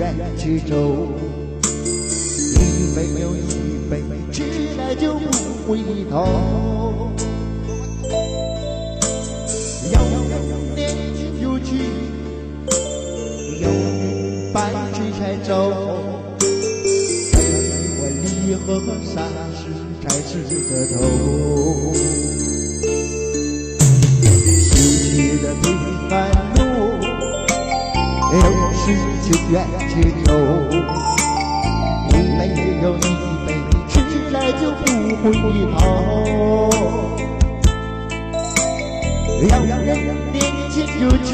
有水情愿去走，一杯又一杯，吃了就不回头。有人年轻就去，有人白驹才走。悲欢离合，啥事才是个头？就愿去走。一杯又一杯，吃了就不回头。有人年轻就去，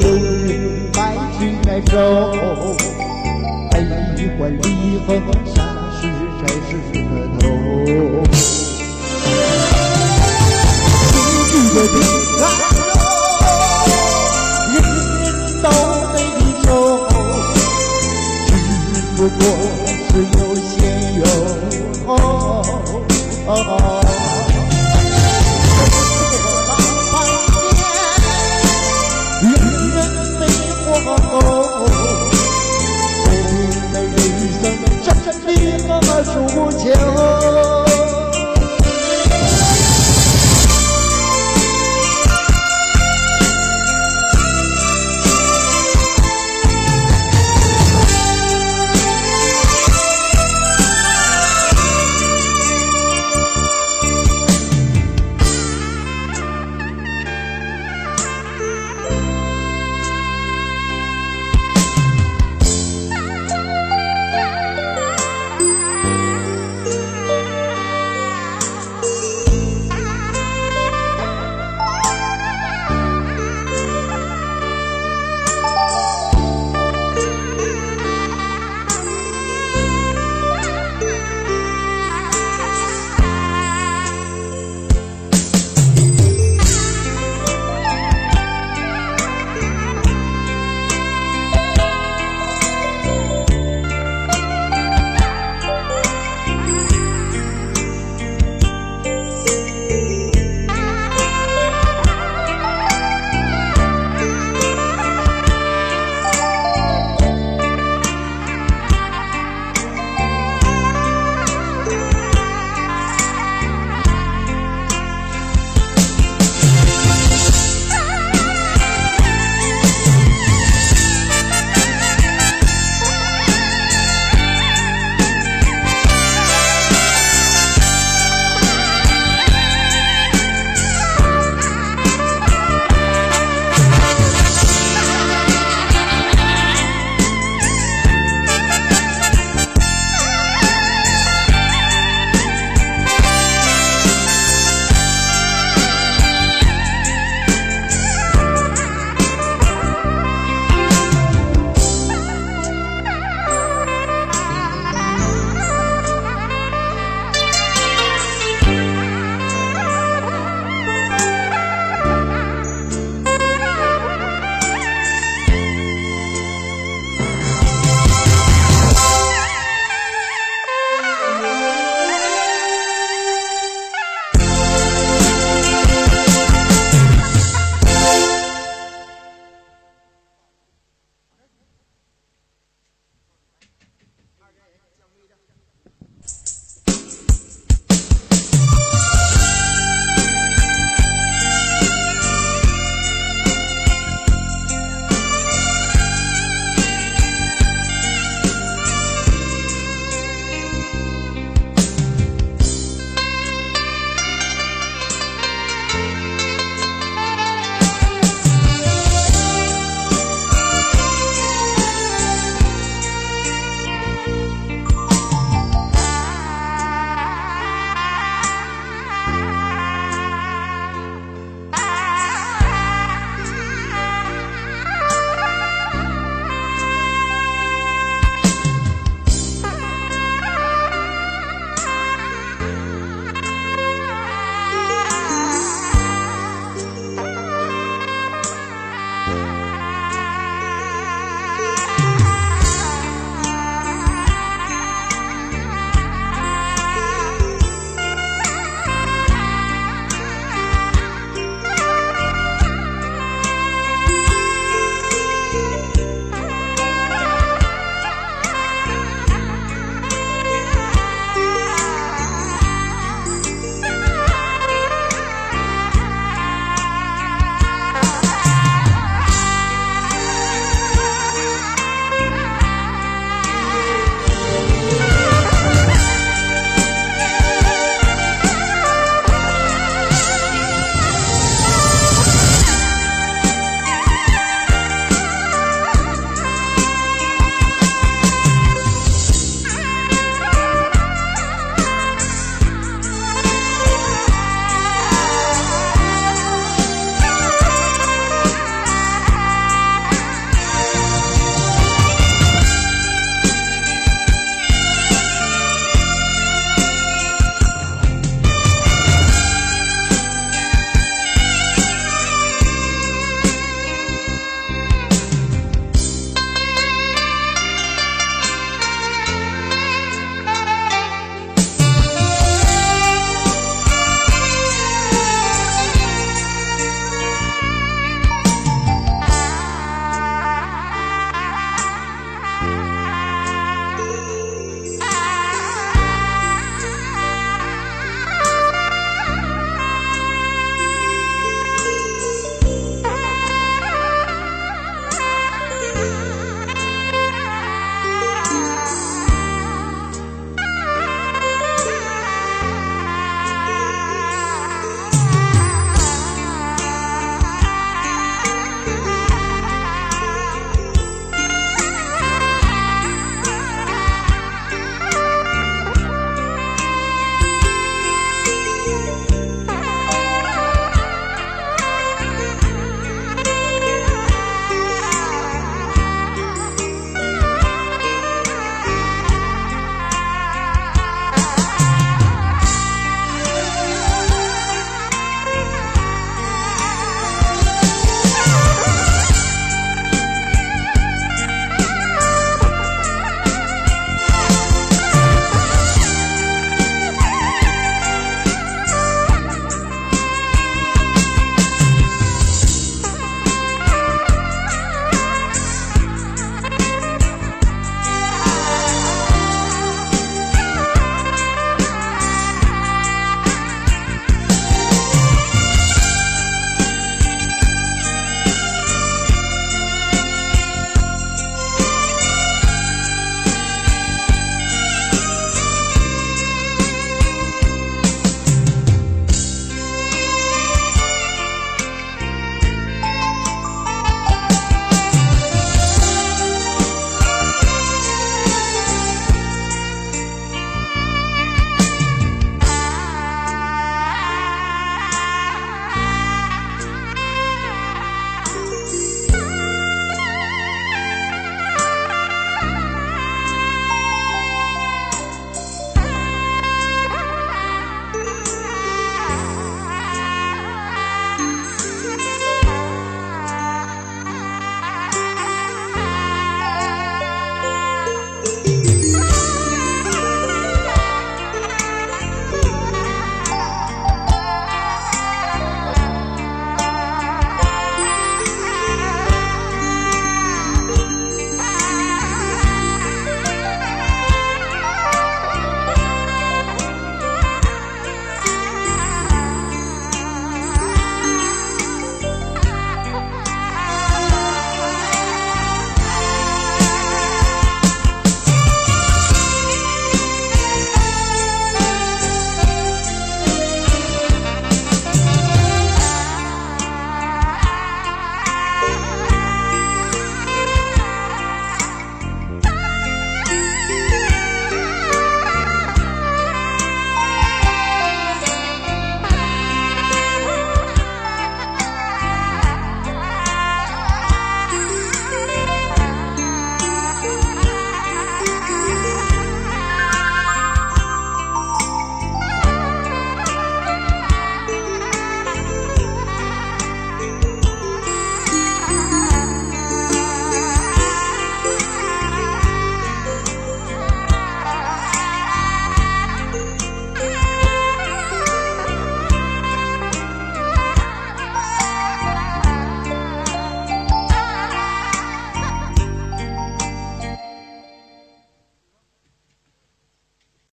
有人白驹来走。悲欢离合，啥事才是个头？世界的过。